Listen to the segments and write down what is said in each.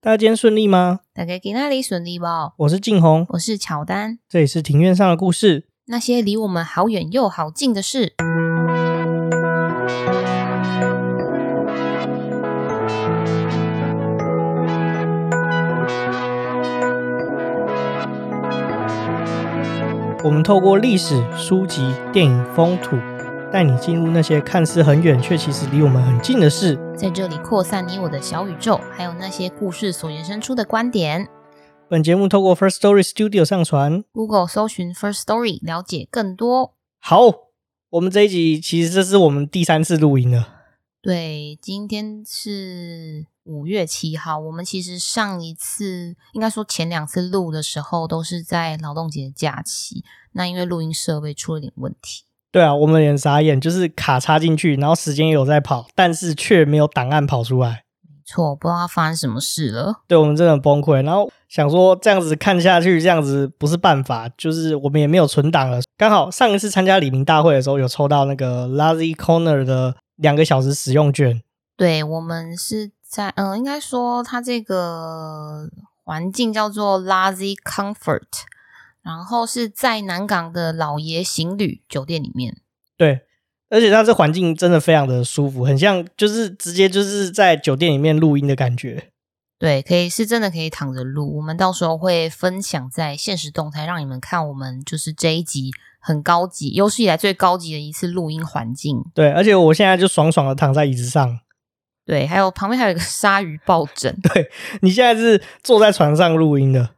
大家今天顺利吗？大家今天顺利不？我是静红，我是乔丹，这里是庭院上的故事，那些离我们好远又好近的事。我们透过历史、书籍、电影、风土。带你进入那些看似很远却其实离我们很近的事，在这里扩散你我的小宇宙，还有那些故事所延伸出的观点。本节目透过 First Story Studio 上传，Google 搜寻 First Story 了解更多。好，我们这一集其实这是我们第三次录音了。对，今天是五月七号。我们其实上一次，应该说前两次录的时候，都是在劳动节假期。那因为录音设备出了点问题。对啊，我们也傻眼，就是卡插进去，然后时间有在跑，但是却没有档案跑出来。没错，不知道发生什么事了。对，我们真的很崩溃，然后想说这样子看下去，这样子不是办法，就是我们也没有存档了。刚好上一次参加李明大会的时候，有抽到那个 Lazy Corner 的两个小时使用券。对，我们是在嗯、呃，应该说它这个环境叫做 Lazy Comfort。然后是在南港的老爷行旅酒店里面，对，而且它这环境真的非常的舒服，很像就是直接就是在酒店里面录音的感觉。对，可以是真的可以躺着录。我们到时候会分享在现实动态，让你们看我们就是这一集很高级，有史以来最高级的一次录音环境。对，而且我现在就爽爽的躺在椅子上。对，还有旁边还有一个鲨鱼抱枕。对，你现在是坐在床上录音的。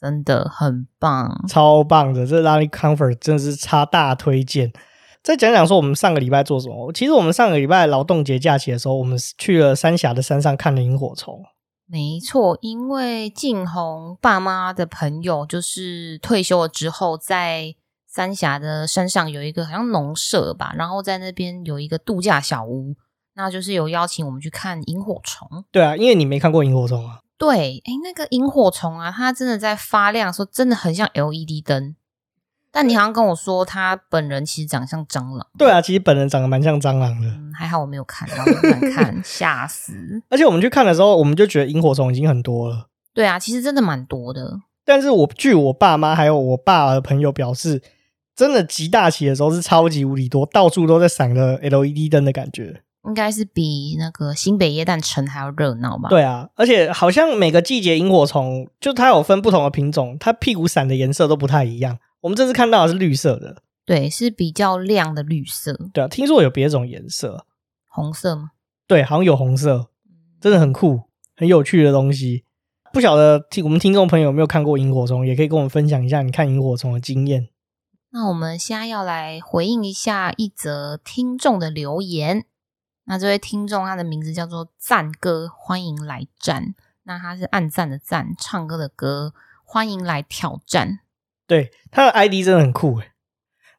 真的很棒，超棒的！这 Lazy Comfort 真的是差大推荐。再讲讲说，我们上个礼拜做什么？其实我们上个礼拜劳动节假期的时候，我们去了三峡的山上看了萤火虫。没错，因为静红爸妈的朋友就是退休了之后，在三峡的山上有一个好像农舍吧，然后在那边有一个度假小屋，那就是有邀请我们去看萤火虫。对啊，因为你没看过萤火虫啊。对，哎，那个萤火虫啊，它真的在发亮的时候，真的很像 LED 灯。但你好像跟我说，他本人其实长得像蟑螂。对啊，其实本人长得蛮像蟑螂的。嗯，还好我没有看到，看，吓死。而且我们去看的时候，我们就觉得萤火虫已经很多了。对啊，其实真的蛮多的。但是我据我爸妈还有我爸的朋友表示，真的极大期的时候是超级无敌多，到处都在闪着 LED 灯的感觉。应该是比那个新北耶诞城还要热闹吧？对啊，而且好像每个季节萤火虫就它有分不同的品种，它屁股闪的颜色都不太一样。我们这次看到的是绿色的，对，是比较亮的绿色。对啊，听说有别种颜色，红色吗？对，好像有红色，真的很酷，很有趣的东西。不晓得听我们听众朋友有没有看过萤火虫，也可以跟我们分享一下你看萤火虫的经验。那我们现在要来回应一下一则听众的留言。那这位听众，他的名字叫做赞歌，欢迎来战。那他是按赞的赞，唱歌的歌，欢迎来挑战。对，他的 ID 真的很酷诶。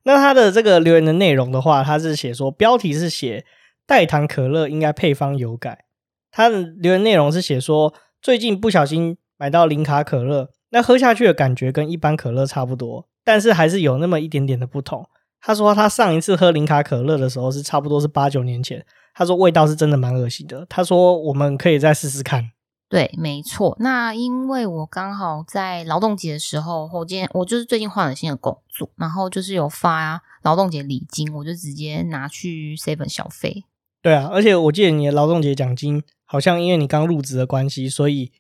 那他的这个留言的内容的话，他是写说，标题是写代糖可乐应该配方有改。他的留言内容是写说，最近不小心买到零卡可乐，那喝下去的感觉跟一般可乐差不多，但是还是有那么一点点的不同。他说他上一次喝零卡可乐的时候是差不多是八九年前。他说味道是真的蛮恶心的。他说我们可以再试试看。对，没错。那因为我刚好在劳动节的时候，我今天我就是最近换了新的工作，然后就是有发劳动节礼金，我就直接拿去 seven 消费。对啊，而且我记得你的劳动节奖金好像因为你刚入职的关系，所以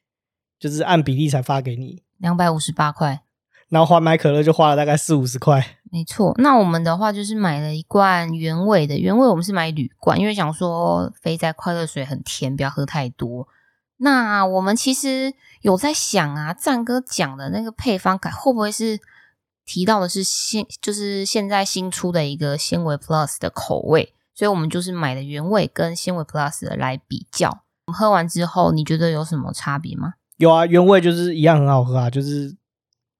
就是按比例才发给你两百五十八块。然后花买可乐就花了大概四五十块，没错。那我们的话就是买了一罐原味的，原味我们是买铝罐，因为想说肥宅快乐水很甜，不要喝太多。那我们其实有在想啊，赞哥讲的那个配方改会不会是提到的是现就是现在新出的一个纤维 Plus 的口味，所以我们就是买了原味跟纤维 Plus 的来比较。我们喝完之后你觉得有什么差别吗？有啊，原味就是一样很好喝啊，就是。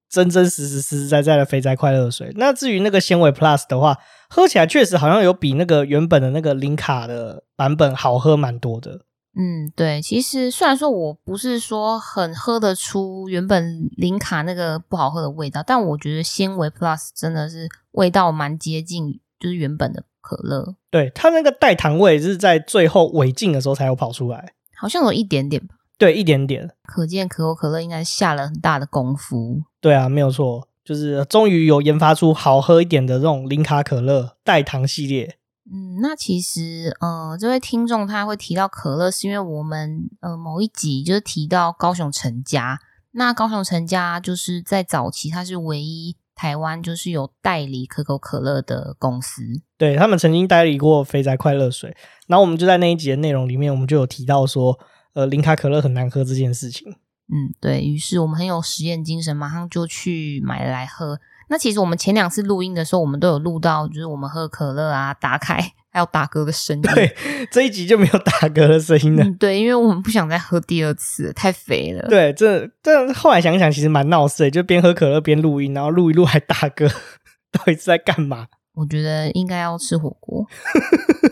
真真实实、实实在在的肥宅快乐水。那至于那个纤维 Plus 的话，喝起来确实好像有比那个原本的那个零卡的版本好喝蛮多的。嗯，对。其实虽然说我不是说很喝得出原本零卡那个不好喝的味道，但我觉得纤维 Plus 真的是味道蛮接近，就是原本的可乐。对，它那个代糖味是在最后尾劲的时候才有跑出来，好像有一点点吧。对，一点点。可见可口可乐应该下了很大的功夫。对啊，没有错，就是终于有研发出好喝一点的这种零卡可乐代糖系列。嗯，那其实，呃，这位听众他会提到可乐，是因为我们呃某一集就是提到高雄陈家。那高雄陈家就是在早期，他是唯一台湾就是有代理可口可乐的公司。对，他们曾经代理过肥宅快乐水，然后我们就在那一集的内容里面，我们就有提到说，呃，零卡可乐很难喝这件事情。嗯，对，于是我们很有实验精神，马上就去买来喝。那其实我们前两次录音的时候，我们都有录到，就是我们喝可乐啊，打开还有打嗝的声音。对，这一集就没有打嗝的声音了。嗯，对，因为我们不想再喝第二次，太肥了。对，这这后来想想，其实蛮闹事的，就边喝可乐边录音，然后录一录还打嗝，到底是在干嘛？我觉得应该要吃火锅。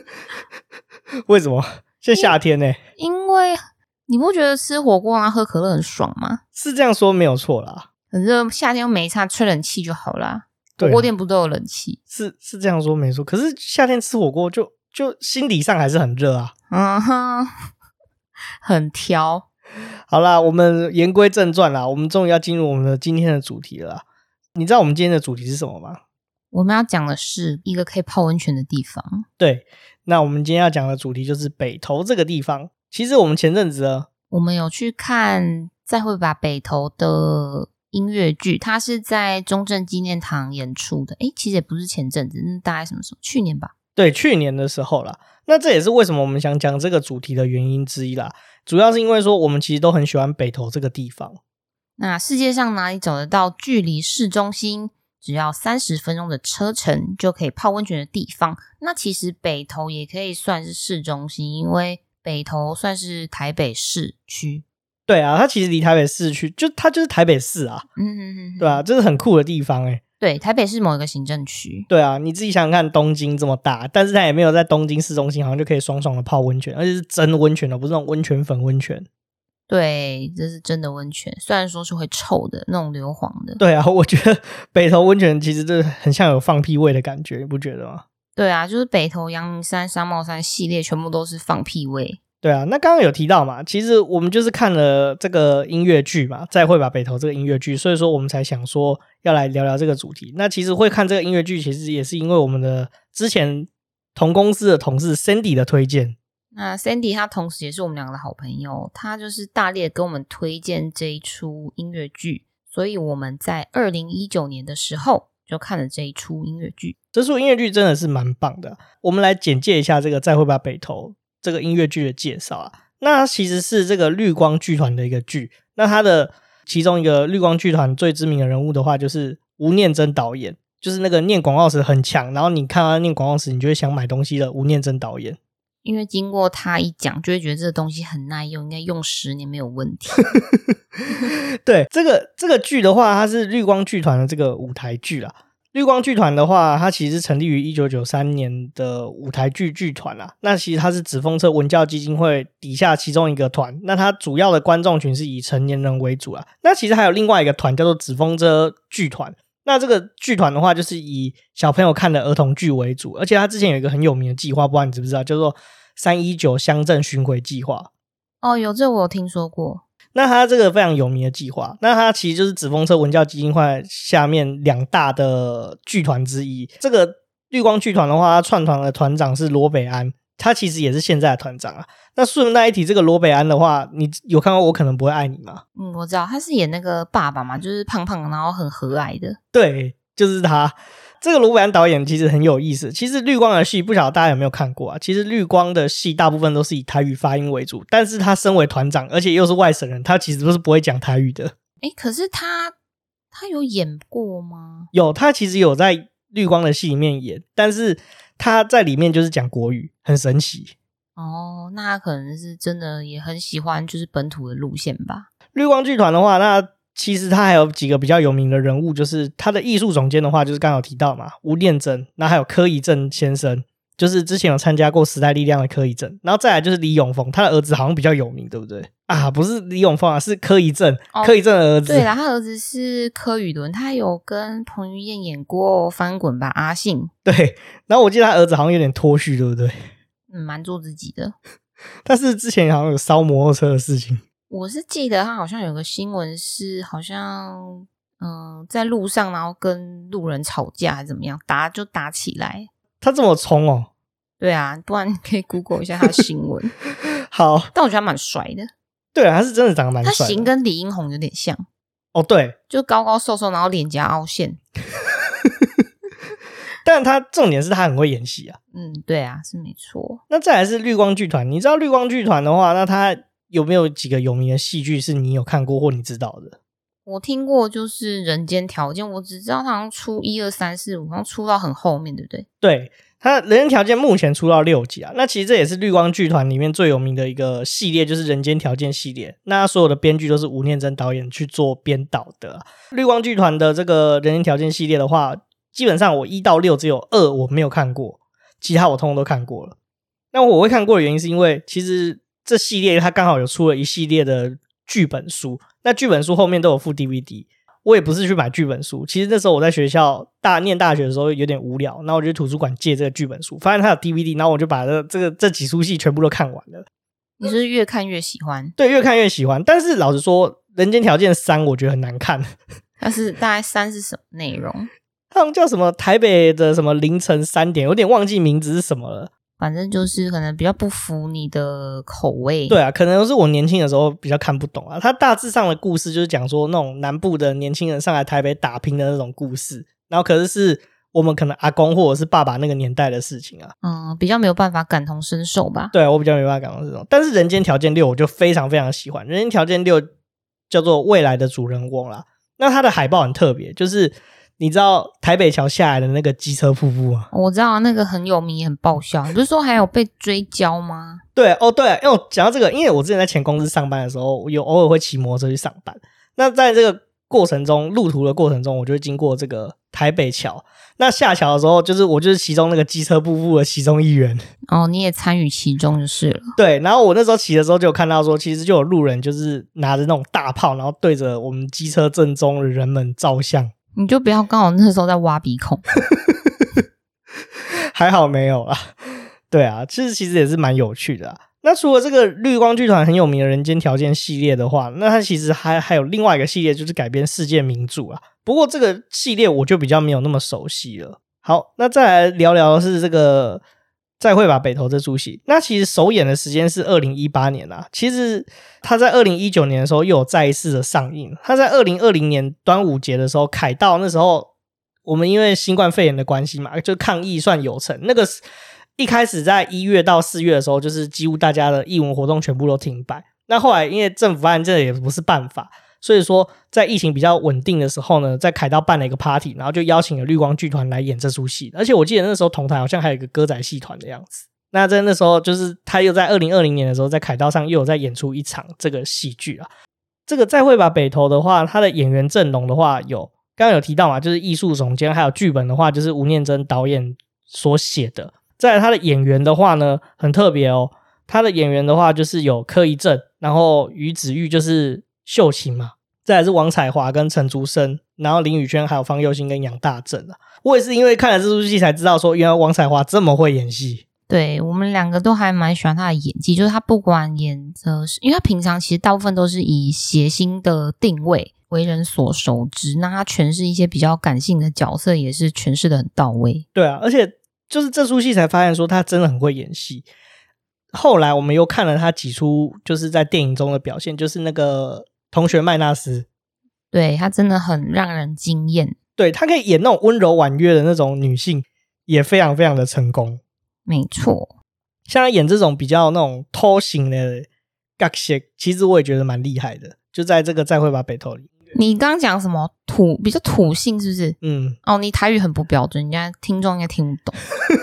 为什么？现在夏天呢？因为你不觉得吃火锅啊喝可乐很爽吗？是这样说没有错啦。很热，夏天又没差，吹冷气就好啦。对，火锅店不都有冷气？是是这样说没错。可是夏天吃火锅就就心理上还是很热啊。嗯哼，很挑。好啦，我们言归正传啦，我们终于要进入我们的今天的主题了啦。你知道我们今天的主题是什么吗？我们要讲的是一个可以泡温泉的地方。对，那我们今天要讲的主题就是北投这个地方。其实我们前阵子啊，我们有去看再会把北投的。音乐剧，它是在中正纪念堂演出的。诶，其实也不是前阵子，那大概什么时候？去年吧。对，去年的时候啦。那这也是为什么我们想讲这个主题的原因之一啦。主要是因为说，我们其实都很喜欢北投这个地方。那世界上哪里找得到距离市中心只要三十分钟的车程就可以泡温泉的地方？那其实北投也可以算是市中心，因为北投算是台北市区。对啊，它其实离台北市区，就它就是台北市啊，嗯嗯嗯，对啊，这是很酷的地方诶。对，台北市某一个行政区。对啊，你自己想想看，东京这么大，但是它也没有在东京市中心，好像就可以爽爽的泡温泉，而且是真温泉的，不是那种温泉粉温泉。对，这是真的温泉，虽然说是会臭的那种硫磺的。对啊，我觉得北投温泉其实就很像有放屁味的感觉，你不觉得吗？对啊，就是北投、阳明山、三茂山系列，全部都是放屁味。对啊，那刚刚有提到嘛，其实我们就是看了这个音乐剧嘛，再会把北投这个音乐剧，所以说我们才想说要来聊聊这个主题。那其实会看这个音乐剧，其实也是因为我们的之前同公司的同事 Sandy 的推荐。那 Sandy 他同时也是我们两个的好朋友，他就是大力的跟我们推荐这一出音乐剧，所以我们在二零一九年的时候就看了这一出音乐剧。这出音乐剧真的是蛮棒的，我们来简介一下这个再会吧北投。这个音乐剧的介绍啊，那它其实是这个绿光剧团的一个剧。那它的其中一个绿光剧团最知名的人物的话，就是吴念真导演，就是那个念广告词很强，然后你看他念广告词，你就会想买东西的吴念真导演。因为经过他一讲，就会觉得这个东西很耐用，应该用十年没有问题。对，这个这个剧的话，它是绿光剧团的这个舞台剧啦。绿光剧团的话，它其实成立于一九九三年的舞台剧剧团啦。那其实它是紫风车文教基金会底下其中一个团。那它主要的观众群是以成年人为主啊。那其实还有另外一个团叫做紫风车剧团。那这个剧团的话，就是以小朋友看的儿童剧为主。而且它之前有一个很有名的计划，不知道你知不知道，叫做三一九乡镇巡回计划。哦，有这我有听说过。那他这个非常有名的计划，那他其实就是紫风车文教基金会下面两大的剧团之一。这个绿光剧团的话，他串团的团长是罗北安，他其实也是现在的团长啊。那顺带一提，这个罗北安的话，你有看过《我可能不会爱你》吗？嗯，我知道，他是演那个爸爸嘛，就是胖胖然后很和蔼的。对，就是他。这个罗北安导演其实很有意思。其实绿光的戏不晓得大家有没有看过啊？其实绿光的戏大部分都是以台语发音为主，但是他身为团长，而且又是外省人，他其实都是不会讲台语的。诶，可是他他有演过吗？有，他其实有在绿光的戏里面演，但是他在里面就是讲国语，很神奇。哦，那他可能是真的也很喜欢就是本土的路线吧。绿光剧团的话，那。其实他还有几个比较有名的人物，就是他的艺术总监的话，就是刚刚有提到嘛，吴念真，那还有柯以正先生，就是之前有参加过时代力量的柯以正，然后再来就是李永峰，他的儿子好像比较有名，对不对？啊，不是李永峰啊，是柯以正，哦、柯以正的儿子。对啦，他儿子是柯宇伦，他有跟彭于晏演过《翻滚吧，阿信》。对，然后我记得他儿子好像有点脱序，对不对？嗯，蛮做自己的。但是之前好像有烧摩托车的事情。我是记得他好像有个新闻是，好像嗯、呃，在路上然后跟路人吵架，还怎么样，打就打起来。他这么冲哦？对啊，不然你可以 Google 一下他的新闻。好，但我觉得他蛮帅的。对啊，他是真的长得蛮帅。他型跟李英宏有点像。哦，对，就高高瘦瘦，然后脸颊凹陷。但他重点是他很会演戏啊。嗯，对啊，是没错。那再来是绿光剧团，你知道绿光剧团的话，那他有没有几个有名的戏剧是你有看过或你知道的？我听过，就是《人间条件》，我只知道他好像出一二三四五，好像出到很后面，对不对？对。他人间条件目前出到六集啊，那其实这也是绿光剧团里面最有名的一个系列，就是人间条件系列。那所有的编剧都是吴念真导演去做编导的啊。绿光剧团的这个人间条件系列的话，基本上我一到六只有二我没有看过，其他我通通都看过了。那我会看过的原因是因为其实这系列它刚好有出了一系列的剧本书，那剧本书后面都有附 DVD。我也不是去买剧本书，其实那时候我在学校大念大学的时候有点无聊，然后我就去图书馆借这个剧本书，发现它有 DVD，然后我就把这这个这几出戏全部都看完了。你是越看越喜欢？对，越看越喜欢。但是老实说，《人间条件三》我觉得很难看。它是大概三是什么内容？他们叫什么台北的什么凌晨三点，有点忘记名字是什么了。反正就是可能比较不符你的口味。对啊，可能是我年轻的时候比较看不懂啊。它大致上的故事就是讲说那种南部的年轻人上来台北打拼的那种故事，然后可是是我们可能阿公或者是爸爸那个年代的事情啊。嗯，比较没有办法感同身受吧。对啊，我比较没办法感同身受。但是《人间条件六》我就非常非常喜欢，《人间条件六》叫做未来的主人翁啦。那它的海报很特别，就是。你知道台北桥下来的那个机车瀑布吗？我知道那个很有名，也很爆笑。不是说还有被追焦吗？对哦，对，因为我讲到这个，因为我之前在前公司上班的时候，有偶尔会骑摩托车去上班。那在这个过程中，路途的过程中，我就会经过这个台北桥。那下桥的时候，就是我就是其中那个机车瀑布的其中一员。哦，你也参与其中就是了。对，然后我那时候骑的时候，就有看到说，其实就有路人就是拿着那种大炮，然后对着我们机车正中的人们照相。你就不要刚好那时候在挖鼻孔，还好没有啦。对啊，其实其实也是蛮有趣的啊。那除了这个绿光剧团很有名的人间条件系列的话，那它其实还还有另外一个系列，就是改编世界名著啊。不过这个系列我就比较没有那么熟悉了。好，那再来聊聊是这个。再会吧，北投这出戏，那其实首演的时间是二零一八年啊。其实他在二零一九年的时候又有再一次的上映。他在二零二零年端午节的时候，凯道那时候我们因为新冠肺炎的关系嘛，就抗议算有成。那个一开始在一月到四月的时候，就是几乎大家的艺文活动全部都停摆。那后来因为政府发现这也不是办法。所以说，在疫情比较稳定的时候呢，在凯道办了一个 party，然后就邀请了绿光剧团来演这出戏。而且我记得那时候同台好像还有一个歌仔戏团的样子。那在那时候，就是他又在二零二零年的时候，在凯道上又有在演出一场这个戏剧啊。这个再会吧北投的话，他的演员阵容的话有刚刚有提到嘛，就是艺术总监，还有剧本的话就是吴念真导演所写的。在他的演员的话呢，很特别哦，他的演员的话就是有柯一正，然后于子玉就是秀琴嘛。再来是王彩华跟陈竹生，然后林宇轩还有方佑兴跟杨大正啊。我也是因为看了这出戏才知道说，原来王彩华这么会演戏。对，我们两个都还蛮喜欢他的演技，就是他不管演的是，因为他平常其实大部分都是以谐星的定位为人所熟知，那他诠释一些比较感性的角色也是诠释的很到位。对啊，而且就是这出戏才发现说他真的很会演戏。后来我们又看了他几出就是在电影中的表现，就是那个。同学麦纳斯，对，他真的很让人惊艳。对，他可以演那种温柔婉约的那种女性，也非常非常的成功。没错，像他演这种比较那种偷型的角色，其实我也觉得蛮厉害的。就在这个再会吧北投里，你刚刚讲什么土比较土性是不是？嗯，哦，你台语很不标准，人家听众应该听不懂。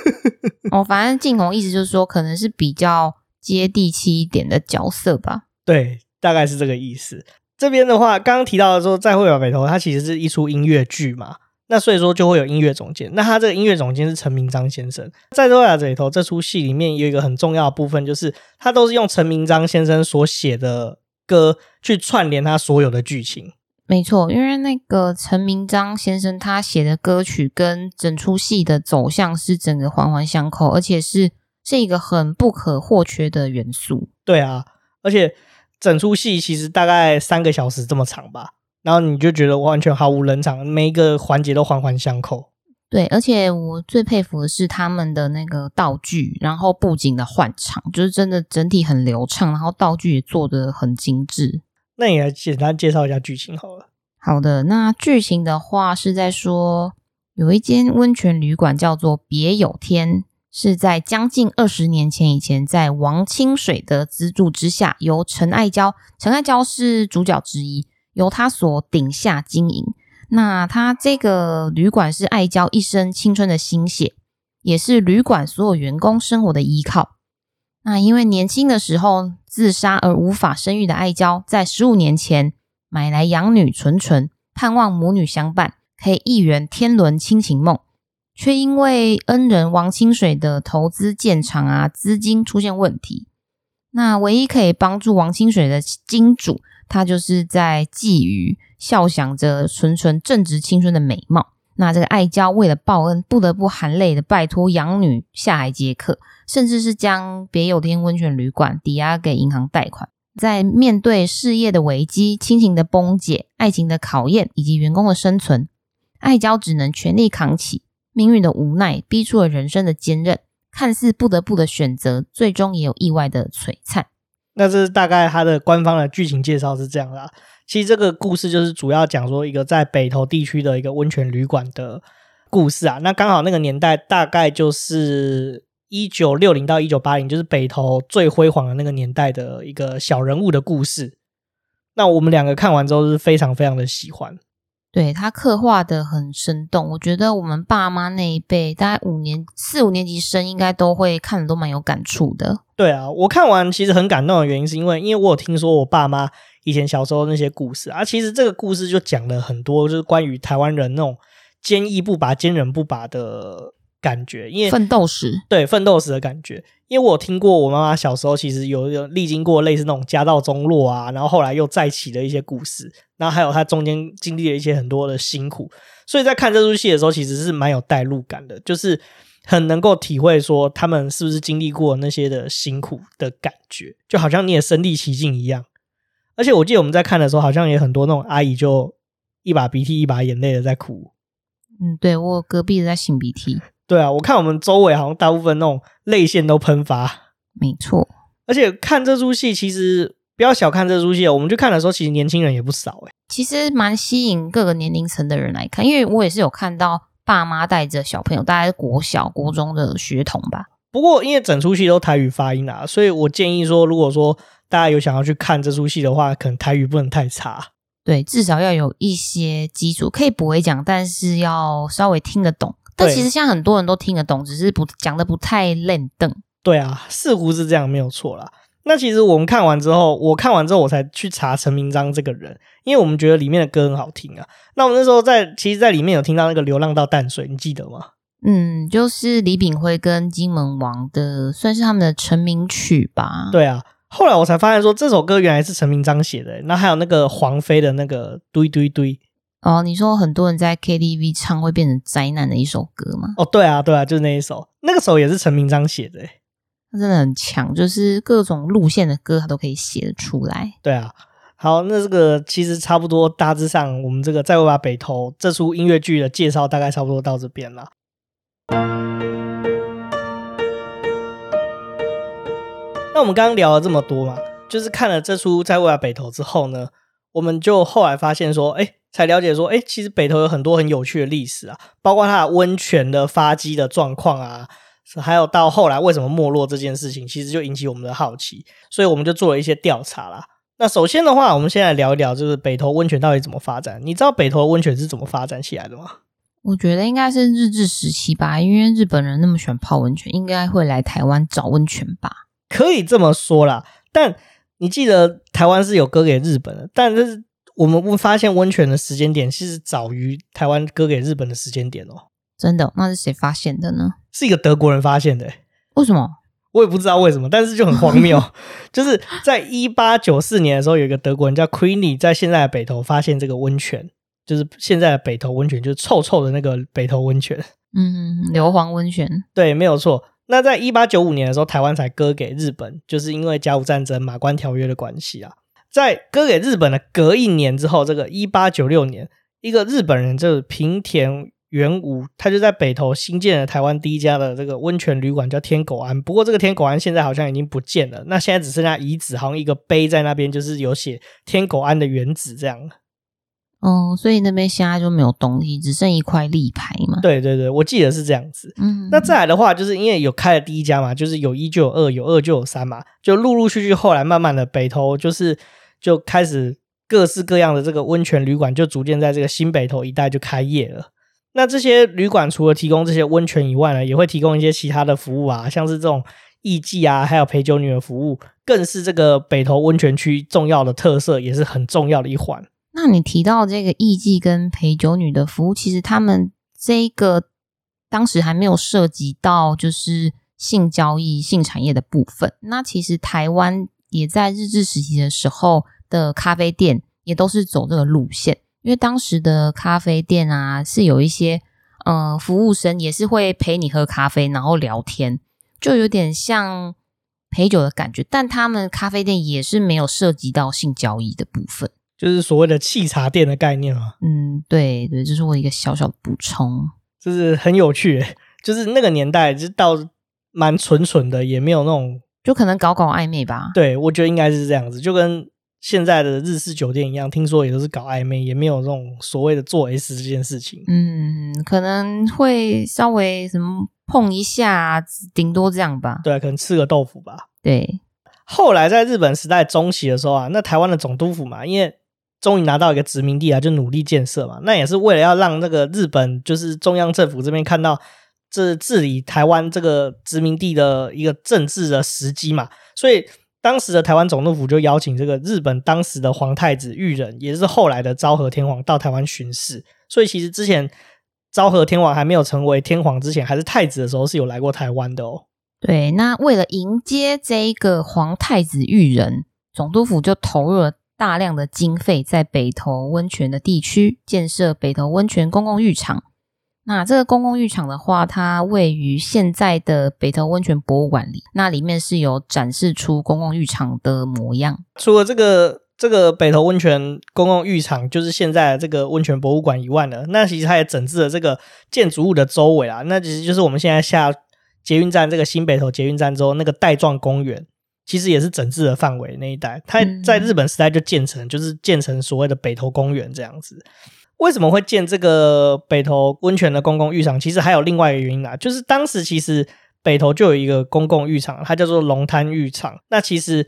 哦，反正靖宏意思就是说，可能是比较接地气一点的角色吧。对，大概是这个意思。这边的话，刚刚提到的说，再会吧北投，它其实是一出音乐剧嘛，那所以说就会有音乐总监。那他这个音乐总监是陈明章先生。再会吧北投这出戏里面有一个很重要的部分，就是他都是用陈明章先生所写的歌去串联他所有的剧情。没错，因为那个陈明章先生他写的歌曲跟整出戏的走向是整个环环相扣，而且是是一个很不可或缺的元素。对啊，而且。整出戏其实大概三个小时这么长吧，然后你就觉得完全毫无冷场，每一个环节都环环相扣。对，而且我最佩服的是他们的那个道具，然后布景的换场，就是真的整体很流畅，然后道具也做得很精致。那你来简单介绍一下剧情好了。好的，那剧情的话是在说，有一间温泉旅馆叫做别有天，是在将近二十年前以前，在王清水的资助之下，由陈爱娇，陈爱娇是主角之一，由她所顶下经营。那他这个旅馆是爱娇一生青春的心血，也是旅馆所有员工生活的依靠。那因为年轻的时候自杀而无法生育的爱娇，在十五年前买来养女纯纯，盼望母女相伴，可以一圆天伦亲情梦，却因为恩人王清水的投资建厂啊，资金出现问题。那唯一可以帮助王清水的金主，他就是在觊觎。笑想着纯纯正值青春的美貌，那这个爱娇为了报恩，不得不含泪的拜托养女下海接客，甚至是将别有天温泉旅馆抵押给银行贷款。在面对事业的危机、亲情的崩解、爱情的考验以及员工的生存，爱娇只能全力扛起命运的无奈，逼出了人生的坚韧。看似不得不的选择，最终也有意外的璀璨。那这是大概它的官方的剧情介绍是这样啦。其实这个故事就是主要讲说一个在北投地区的一个温泉旅馆的故事啊。那刚好那个年代大概就是一九六零到一九八零，就是北投最辉煌的那个年代的一个小人物的故事。那我们两个看完之后是非常非常的喜欢。对，他刻画的很生动，我觉得我们爸妈那一辈，大概五年四五年级生应该都会看的都蛮有感触的。对啊，我看完其实很感动的原因是因为，因为我有听说我爸妈以前小时候那些故事啊，其实这个故事就讲了很多，就是关于台湾人那种坚毅不拔、坚韧不拔的感觉，因为奋斗史，对奋斗史的感觉。因为我听过我妈妈小时候其实有有历经过类似那种家道中落啊，然后后来又再起的一些故事，然后还有她中间经历了一些很多的辛苦，所以在看这出戏的时候，其实是蛮有代入感的，就是很能够体会说他们是不是经历过那些的辛苦的感觉，就好像你也身历其境一样。而且我记得我们在看的时候，好像也很多那种阿姨就一把鼻涕一把眼泪的在哭。嗯，对，我隔壁的在擤鼻涕。对啊，我看我们周围好像大部分那种泪腺都喷发，没错。而且看这出戏，其实不要小看这出戏，我们去看的时候，其实年轻人也不少诶。其实蛮吸引各个年龄层的人来看，因为我也是有看到爸妈带着小朋友，大概是国小、国中的学童吧。不过因为整出戏都台语发音啊，所以我建议说，如果说大家有想要去看这出戏的话，可能台语不能太差。对，至少要有一些基础，可以不会讲，但是要稍微听得懂。但其实现在很多人都听得懂，只是不讲的不太轮转。对啊，似乎是这样，没有错啦。那其实我们看完之后，我看完之后我才去查陈明章这个人，因为我们觉得里面的歌很好听啊。那我们那时候在，其实，在里面有听到那个《流浪到淡水》，你记得吗？嗯，就是李炳辉跟金门王的，算是他们的成名曲吧。对啊，后来我才发现说这首歌原来是陈明章写的。那还有那个黄妃的那个堆堆堆。哦，你说很多人在 KTV 唱会变成灾难的一首歌吗？哦，对啊，对啊，就是那一首，那个时候也是陈明章写的，他真的很强，就是各种路线的歌他都可以写得出来。对啊，好，那这个其实差不多，大致上我们这个再会吧北投这出音乐剧的介绍大概差不多到这边了。那我们刚刚聊了这么多嘛，就是看了这出再会吧北投之后呢，我们就后来发现说，哎。才了解说，哎，其实北投有很多很有趣的历史啊，包括它的温泉的发迹的状况啊，还有到后来为什么没落这件事情，其实就引起我们的好奇，所以我们就做了一些调查啦。那首先的话，我们先来聊一聊，就是北投温泉到底怎么发展？你知道北投温泉是怎么发展起来的吗？我觉得应该是日治时期吧，因为日本人那么喜欢泡温泉，应该会来台湾找温泉吧？可以这么说啦，但你记得台湾是有割给日本的，但是。我们会发现温泉的时间点其实早于台湾割给日本的时间点哦。真的？那是谁发现的呢？是一个德国人发现的。为什么？我也不知道为什么，但是就很荒谬。就是在一八九四年的时候，有一个德国人叫 Queenie 在现在的北投发现这个温泉，就是现在的北投温泉，就是臭臭的那个北投温泉。嗯，硫磺温泉。对，没有错。那在一八九五年的时候，台湾才割给日本，就是因为甲午战争、马关条约的关系啊。在割给日本的隔一年之后，这个一八九六年，一个日本人就是平田元武，他就在北投新建了台湾第一家的这个温泉旅馆，叫天狗庵。不过这个天狗庵现在好像已经不见了，那现在只剩下遗址，好像一个碑在那边，就是有写天狗庵的原址这样。哦，所以那边现在就没有东西，只剩一块立牌嘛。对对对，我记得是这样子。嗯，那再来的话，就是因为有开了第一家嘛，就是有一就有二，有二就有三嘛，就陆陆续续后来慢慢的北投就是就开始各式各样的这个温泉旅馆就逐渐在这个新北投一带就开业了。那这些旅馆除了提供这些温泉以外呢，也会提供一些其他的服务啊，像是这种艺妓啊，还有陪酒女的服务，更是这个北投温泉区重要的特色，也是很重要的一环。那你提到这个艺妓跟陪酒女的服务，其实他们这个当时还没有涉及到就是性交易、性产业的部分。那其实台湾也在日治时期的时候的咖啡店也都是走这个路线，因为当时的咖啡店啊是有一些嗯、呃、服务生也是会陪你喝咖啡，然后聊天，就有点像陪酒的感觉。但他们咖啡店也是没有涉及到性交易的部分。就是所谓的气茶店的概念嘛。嗯，对对，这是我一个小小的补充，就是很有趣。就是那个年代，就到蛮纯纯的，也没有那种，就可能搞搞暧昧吧。对，我觉得应该是这样子，就跟现在的日式酒店一样，听说也都是搞暧昧，也没有这种所谓的做 S 这件事情。嗯，可能会稍微什么碰一下，顶多这样吧。对，可能吃个豆腐吧。对。后来在日本时代中期的时候啊，那台湾的总督府嘛，因为终于拿到一个殖民地啊，就努力建设嘛。那也是为了要让那个日本，就是中央政府这边看到这治理台湾这个殖民地的一个政治的时机嘛。所以当时的台湾总督府就邀请这个日本当时的皇太子裕仁，也是后来的昭和天皇到台湾巡视。所以其实之前昭和天皇还没有成为天皇之前，还是太子的时候，是有来过台湾的哦。对，那为了迎接这一个皇太子裕仁，总督府就投入了。大量的经费在北投温泉的地区建设北投温泉公共浴场。那这个公共浴场的话，它位于现在的北投温泉博物馆里。那里面是有展示出公共浴场的模样。除了这个这个北投温泉公共浴场，就是现在的这个温泉博物馆以外呢，那其实它也整治了这个建筑物的周围啦。那其实就是我们现在下捷运站这个新北投捷运站之后，那个带状公园。其实也是整治的范围那一带，它在日本时代就建成，就是建成所谓的北投公园这样子。为什么会建这个北投温泉的公共浴场？其实还有另外一个原因啊，就是当时其实北投就有一个公共浴场，它叫做龙滩浴场。那其实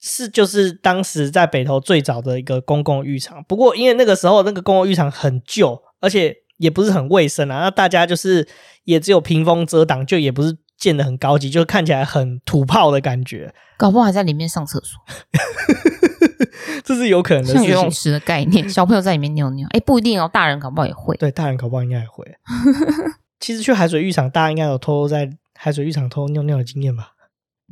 是就是当时在北投最早的一个公共浴场。不过因为那个时候那个公共浴场很旧，而且也不是很卫生啊，那大家就是也只有屏风遮挡，就也不是。建的很高级，就看起来很土炮的感觉，搞不好还在里面上厕所，这是有可能的。像游泳池的概念，小朋友在里面尿尿，哎、欸，不一定哦，大人搞不好也会。对，大人搞不好应该也会。其实去海水浴场，大家应该有偷偷在海水浴场偷偷尿尿的经验吧？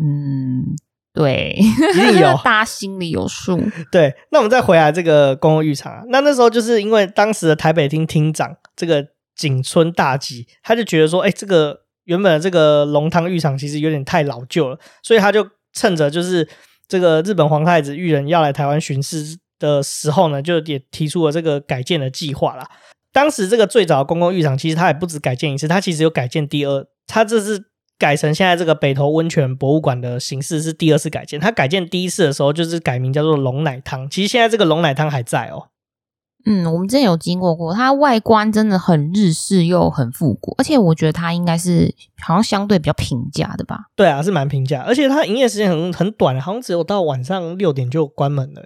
嗯，对，一定有，大家心里有数。对，那我们再回来这个公共浴场啊，那那时候就是因为当时的台北厅厅长这个景村大吉，他就觉得说，哎、欸，这个。原本的这个龙汤浴场其实有点太老旧了，所以他就趁着就是这个日本皇太子裕仁要来台湾巡视的时候呢，就也提出了这个改建的计划啦。当时这个最早的公共浴场其实它也不止改建一次，它其实有改建第二，它这是改成现在这个北投温泉博物馆的形式，是第二次改建。它改建第一次的时候就是改名叫做龙奶汤，其实现在这个龙奶汤还在哦。嗯，我们之前有经过过，它外观真的很日式又很复古，而且我觉得它应该是好像相对比较平价的吧？对啊，是蛮平价，而且它营业时间很很短，好像只有到晚上六点就关门了。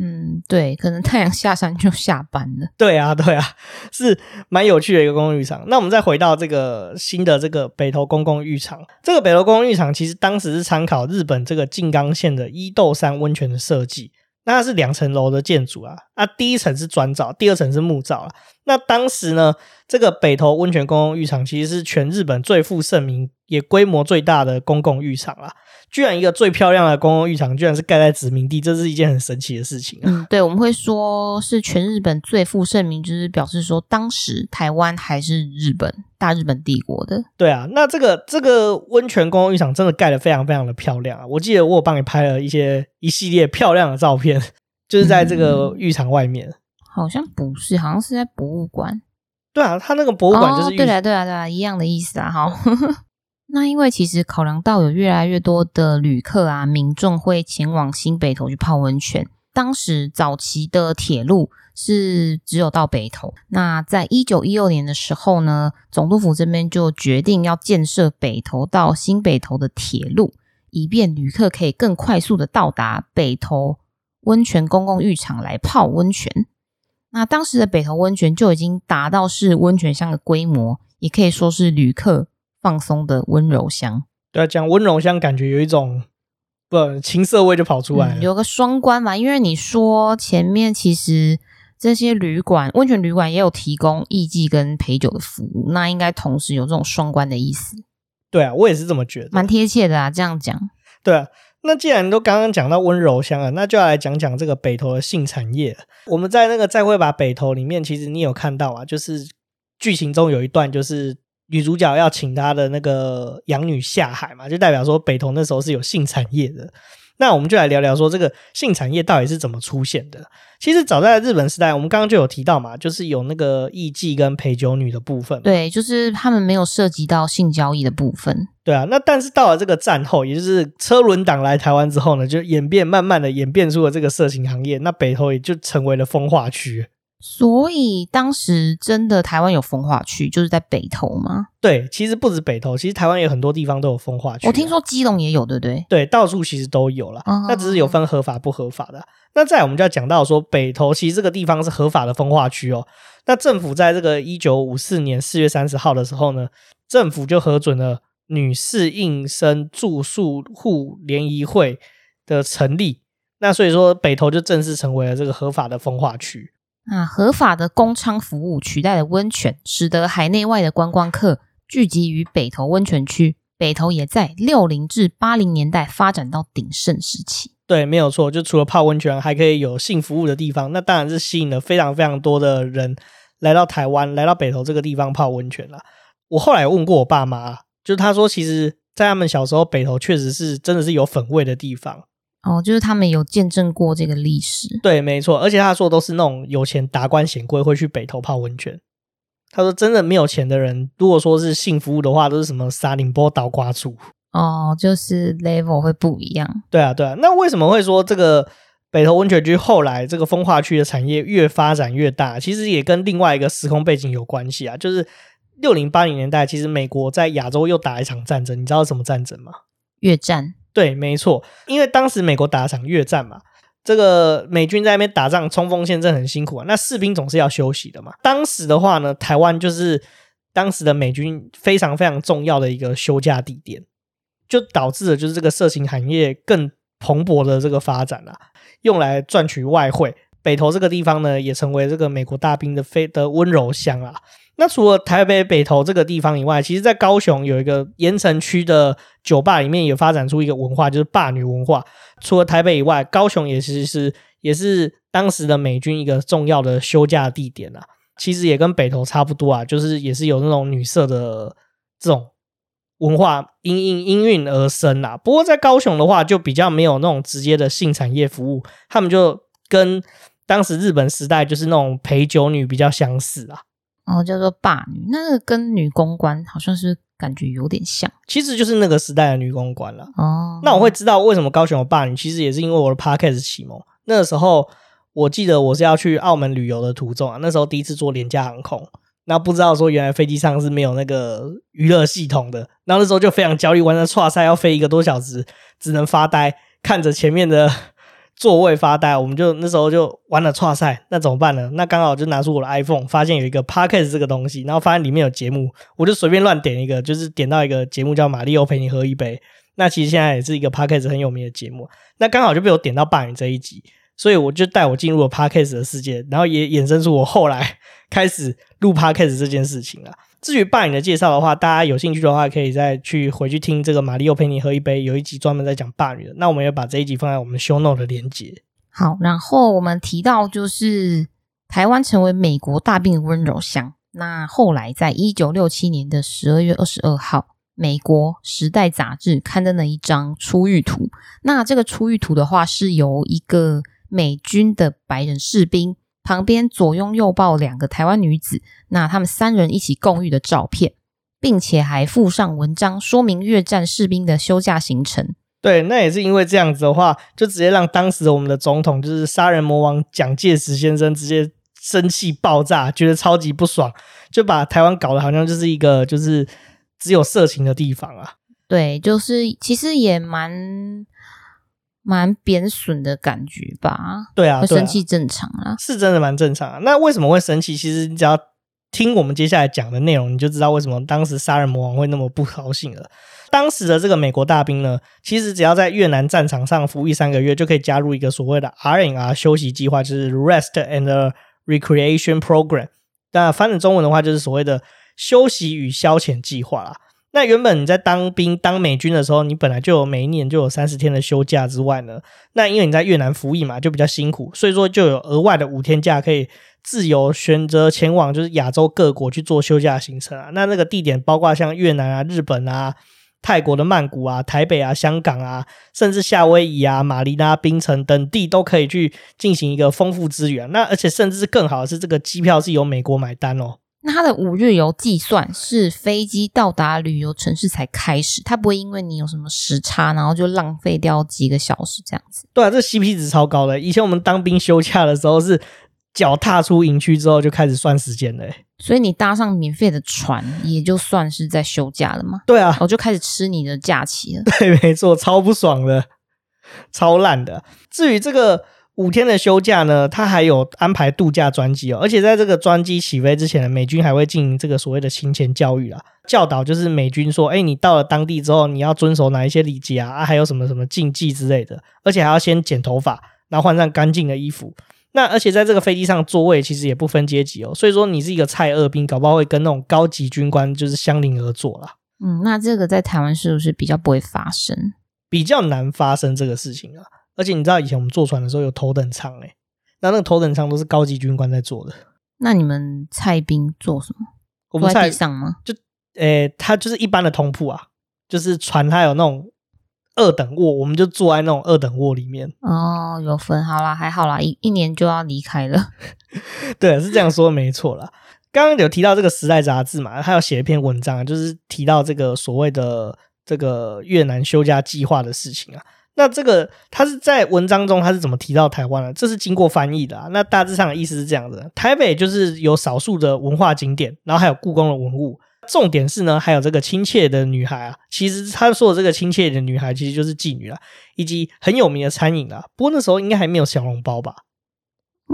嗯，对，可能太阳下山就下班了。对啊，对啊，是蛮有趣的一个公共浴场。那我们再回到这个新的这个北投公共浴场，这个北投公共浴场其实当时是参考日本这个静冈县的伊豆山温泉的设计。那它是两层楼的建筑啊，啊，第一层是砖造，第二层是木造啊。那当时呢，这个北投温泉公共浴场其实是全日本最负盛名，也规模最大的公共浴场啦。居然一个最漂亮的公共浴场，居然是盖在殖民地，这是一件很神奇的事情啊。嗯，对，我们会说是全日本最负盛名，就是表示说当时台湾还是日本大日本帝国的。对啊，那这个这个温泉公共浴场真的盖得非常非常的漂亮啊！我记得我有帮你拍了一些一系列漂亮的照片。就是在这个浴场外面。好像不是，好像是在博物馆。对啊，他那个博物馆就是、哦、对啊，对啊，对啊，一样的意思啊。好，那因为其实考量到有越来越多的旅客啊，民众会前往新北投去泡温泉。当时早期的铁路是只有到北投。那在一九一六年的时候呢，总督府这边就决定要建设北投到新北投的铁路，以便旅客可以更快速的到达北投温泉公共浴场来泡温泉。那当时的北投温泉就已经达到是温泉乡的规模，也可以说是旅客放松的温柔乡。对啊，讲温柔乡，感觉有一种不情色味就跑出来了。嗯，有个双关嘛，因为你说前面其实这些旅馆、温泉旅馆也有提供艺妓跟陪酒的服务，那应该同时有这种双关的意思。对啊，我也是这么觉得，蛮贴切的啊，这样讲。对啊。那既然都刚刚讲到温柔乡了，那就要来讲讲这个北投的性产业。我们在那个再会吧北投里面，其实你有看到啊，就是剧情中有一段，就是女主角要请她的那个养女下海嘛，就代表说北投那时候是有性产业的。那我们就来聊聊说这个性产业到底是怎么出现的。其实早在日本时代，我们刚刚就有提到嘛，就是有那个艺妓跟陪酒女的部分。对，就是他们没有涉及到性交易的部分。对啊，那但是到了这个战后，也就是车轮党来台湾之后呢，就演变，慢慢的演变出了这个色情行业，那北投也就成为了风化区。所以当时真的台湾有风化区，就是在北投吗？对，其实不止北投，其实台湾有很多地方都有风化区。我听说基隆也有，对不对？对，到处其实都有啦。哦、那只是有分合法不合法的。那再来我们就要讲到说，北投其实这个地方是合法的风化区哦。那政府在这个一九五四年四月三十号的时候呢，政府就核准了女士应生住宿户联谊会的成立。那所以说，北投就正式成为了这个合法的风化区。啊，合法的公娼服务取代了温泉，使得海内外的观光客聚集于北投温泉区。北投也在六零至八零年代发展到鼎盛时期。对，没有错，就除了泡温泉，还可以有性服务的地方，那当然是吸引了非常非常多的人来到台湾，来到北投这个地方泡温泉了。我后来问过我爸妈，就他说，其实，在他们小时候，北投确实是真的是有粉味的地方。哦，就是他们有见证过这个历史，对，没错，而且他说都是那种有钱达官显贵会去北投泡温泉。他说真的没有钱的人，如果说是性服务的话，都是什么沙林波倒瓜柱哦，就是 level 会不一样。对啊，对啊，那为什么会说这个北投温泉区后来这个风化区的产业越发展越大？其实也跟另外一个时空背景有关系啊，就是六零八零年代，其实美国在亚洲又打一场战争，你知道什么战争吗？越战。对，没错，因为当时美国打了场越战嘛，这个美军在那边打仗冲锋陷阵很辛苦啊，那士兵总是要休息的嘛。当时的话呢，台湾就是当时的美军非常非常重要的一个休假地点，就导致了就是这个色情行业更蓬勃的这个发展啊，用来赚取外汇。北投这个地方呢，也成为这个美国大兵的非的温柔乡啊。那除了台北北投这个地方以外，其实，在高雄有一个盐城区的酒吧里面也发展出一个文化，就是霸女文化。除了台北以外，高雄也其实是也是当时的美军一个重要的休假地点啊。其实也跟北投差不多啊，就是也是有那种女色的这种文化因应应运而生啊。不过在高雄的话，就比较没有那种直接的性产业服务，他们就跟当时日本时代就是那种陪酒女比较相似啊。然后叫做霸女，那个跟女公关好像是感觉有点像，其实就是那个时代的女公关了。哦，那我会知道为什么高雄有霸女，其实也是因为我的 Podcast 启蒙。那个时候我记得我是要去澳门旅游的途中啊，那时候第一次坐廉价航空，那不知道说原来飞机上是没有那个娱乐系统的，然后那时候就非常焦虑，玩的剉赛要飞一个多小时，只能发呆看着前面的。座位发呆，我们就那时候就玩了剉赛，那怎么办呢？那刚好就拿出我的 iPhone，发现有一个 Podcast 这个东西，然后发现里面有节目，我就随便乱点一个，就是点到一个节目叫《马力欧陪你喝一杯》，那其实现在也是一个 Podcast 很有名的节目，那刚好就被我点到霸女这一集，所以我就带我进入了 Podcast 的世界，然后也衍生出我后来开始录 Podcast 这件事情啊。至于霸女的介绍的话，大家有兴趣的话，可以再去回去听这个《玛丽又陪你喝一杯》，有一集专门在讲霸女的。那我们也把这一集放在我们 show note 的连结。好，然后我们提到就是台湾成为美国大兵的温柔乡。那后来在一九六七年的十二月二十二号，美国《时代》杂志刊登了一张出狱图。那这个出狱图的话，是由一个美军的白人士兵，旁边左拥右抱两个台湾女子，那他们三人一起共浴的照片，并且还附上文章说明越战士兵的休假行程。对，那也是因为这样子的话，就直接让当时的我们的总统，就是杀人魔王蒋介石先生，直接生气爆炸，觉得超级不爽，就把台湾搞得好像就是一个就是只有色情的地方啊。对，就是其实也蛮蛮贬损的感觉吧。对啊，会生气正常啊，是真的蛮正常啊。那为什么会生气？其实你只要听我们接下来讲的内容，你就知道为什么当时杀人魔王会那么不高兴了。当时的这个美国大兵呢，其实只要在越南战场上服役三个月，就可以加入一个所谓的 R&R 休息计划，就是 Rest and Recreation Program。那翻译中文的话，就是所谓的休息与消遣计划啦。那原本你在当兵当美军的时候，你本来就有每一年就有三十天的休假之外呢，那因为你在越南服役嘛，就比较辛苦，所以说就有额外的五天假可以自由选择前往就是亚洲各国去做休假行程啊。那那个地点包括像越南啊、日本啊。泰国的曼谷啊、台北啊、香港啊，甚至夏威夷啊、马尼拉、槟城等地都可以去进行一个丰富资源。那而且甚至是更好的是，这个机票是由美国买单哦。那他的五日游计算是飞机到达旅游城市才开始，它不会因为你有什么时差，然后就浪费掉几个小时这样子。对啊，这 CP 值超高的。以前我们当兵休假的时候是。脚踏出营区之后就开始算时间了，所以你搭上免费的船，也就算是在休假了吗？对啊，我就开始吃你的假期了。对，没错，超不爽的，超烂的。至于这个五天的休假呢，他还有安排度假专机哦，而且在这个专机起飞之前呢，美军还会进行这个所谓的行前教育啊，教导就是美军说，哎，你到了当地之后，你要遵守哪一些礼节啊？啊，还有什么什么禁忌之类的，而且还要先剪头发，然后换上干净的衣服。那而且在这个飞机上座位其实也不分阶级哦，所以说你是一个菜二兵，搞不好会跟那种高级军官就是相邻而坐啦。嗯，那这个在台湾是不是比较不会发生？比较难发生这个事情啊。而且你知道以前我们坐船的时候有头等舱诶，那那个头等舱都是高级军官在坐的。那你们菜兵坐什么？我们坐在地上吗？就诶，他就是一般的通铺啊，就是船它有那种。二等卧，我们就坐在那种二等卧里面。哦，有分，好啦，还好啦，一一年就要离开了。对，是这样说没错啦。刚刚有提到这个《时代》杂志嘛，他有写一篇文章，就是提到这个所谓的这个越南休假计划的事情啊。那这个他是在文章中他是怎么提到台湾的？这是经过翻译的啊。那大致上的意思是这样子：台北就是有少数的文化景点，然后还有故宫的文物。重点是呢，还有这个亲切的女孩啊，其实他说的这个亲切的女孩，其实就是妓女啊，以及很有名的餐饮啊。不过那时候应该还没有小笼包吧？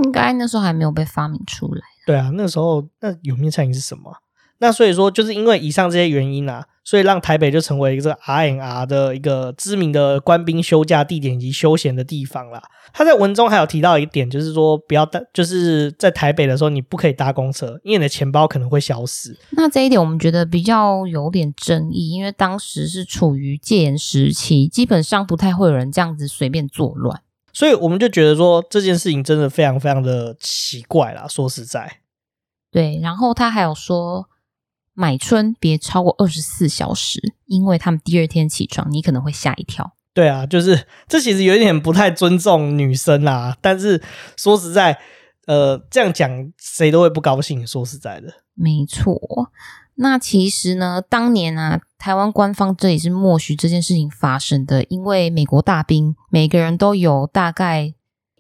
应该那时候还没有被发明出来。对啊，那时候那有名的餐饮是什么？那所以说，就是因为以上这些原因啊。所以让台北就成为一个 RNR 的一个知名的官兵休假地点以及休闲的地方啦。他在文中还有提到一点，就是说不要搭，就是在台北的时候你不可以搭公车，因为你的钱包可能会消失。那这一点我们觉得比较有点争议，因为当时是处于戒严时期，基本上不太会有人这样子随便作乱。所以我们就觉得说这件事情真的非常非常的奇怪啦。说实在，对。然后他还有说。买春别超过二十四小时，因为他们第二天起床，你可能会吓一跳。对啊，就是这其实有一点不太尊重女生啦。但是说实在，呃，这样讲谁都会不高兴。说实在的，没错。那其实呢，当年啊，台湾官方这里是默许这件事情发生的，因为美国大兵每个人都有大概。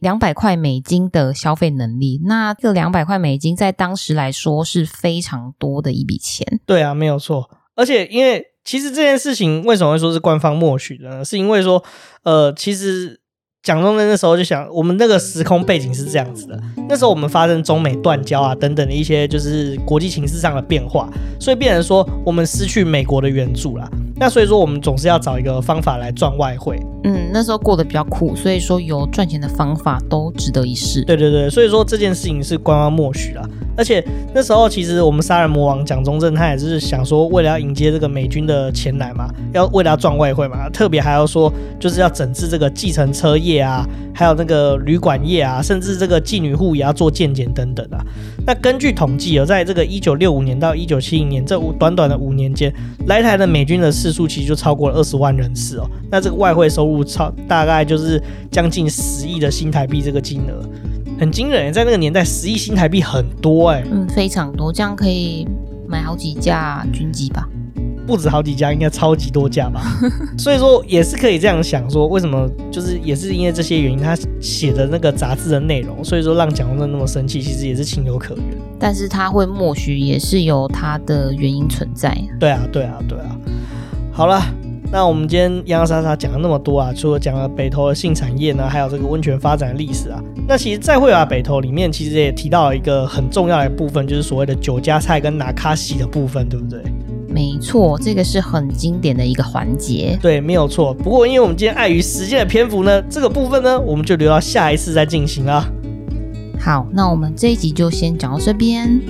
两百块美金的消费能力，那这两百块美金在当时来说是非常多的一笔钱。对啊，没有错。而且，因为其实这件事情为什么会说是官方默许的呢？是因为说，呃，其实蒋中正那时候就想，我们那个时空背景是这样子的。那时候我们发生中美断交啊等等的一些就是国际情势上的变化，所以变成说我们失去美国的援助啦。那所以说我们总是要找一个方法来赚外汇。嗯，那时候过得比较苦，所以说有赚钱的方法都值得一试。对对对，所以说这件事情是官方默许啦。而且那时候其实我们杀人魔王蒋中正他也是想说，为了要迎接这个美军的前来嘛，要为了要赚外汇嘛，特别还要说就是要整治这个计程车业啊，还有那个旅馆业啊，甚至这个妓女户也要做健检等等啊。那根据统计啊，在这个一九六五年到一九七零年这五短短的五年间，来台的美军的次数其实就超过了二十万人次哦。那这个外汇收入超大概就是将近十亿的新台币这个金额。很惊人，在那个年代，十亿新台币很多哎，嗯，非常多，这样可以买好几架军机吧？不止好几家，应该超级多家吧？所以说也是可以这样想说，为什么就是也是因为这些原因，他写的那个杂志的内容，所以说让蒋中正那么生气，其实也是情有可原。但是他会默许，也是有他的原因存在。对啊，对啊，对啊。好了。那我们今天洋洋洒洒讲了那么多啊，除了讲了北投的性产业呢，还有这个温泉发展的历史啊。那其实在惠雅北投里面，其实也提到了一个很重要的部分，就是所谓的酒家菜跟拿卡西的部分，对不对？没错，这个是很经典的一个环节。对，没有错。不过因为我们今天碍于时间的篇幅呢，这个部分呢，我们就留到下一次再进行啊。好，那我们这一集就先讲到这边。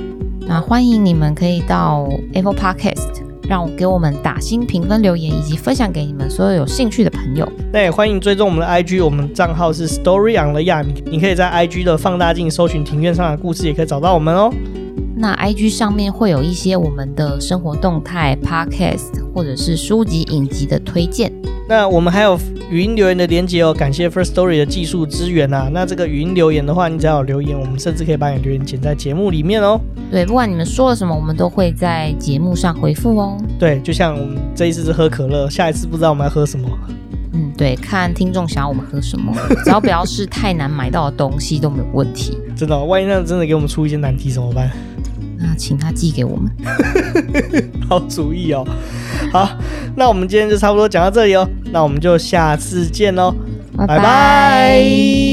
那欢迎你们可以到 Apple Podcast。让我给我们打新评分留言，以及分享给你们所有有兴趣的朋友。那也欢迎追踪我们的 IG，我们账号是 Story on the Yard。你可以在 IG 的放大镜搜寻庭院上的故事，也可以找到我们哦。那 IG 上面会有一些我们的生活动态、Podcast 或者是书籍影集的推荐。那我们还有语音留言的连接哦，感谢 First Story 的技术支援啊。那这个语音留言的话，你只要有留言，我们甚至可以把你留言剪在节目里面哦。对，不管你们说了什么，我们都会在节目上回复哦。对，就像我们这一次是喝可乐，下一次不知道我们要喝什么。嗯，对，看听众想要我们喝什么，只要不要是太难买到的东西都没有问题。真的哦，万一那真的给我们出一些难题怎么办？那请他寄给我们。好主意哦。好，那我们今天就差不多讲到这里哦。那我们就下次见喽，拜拜。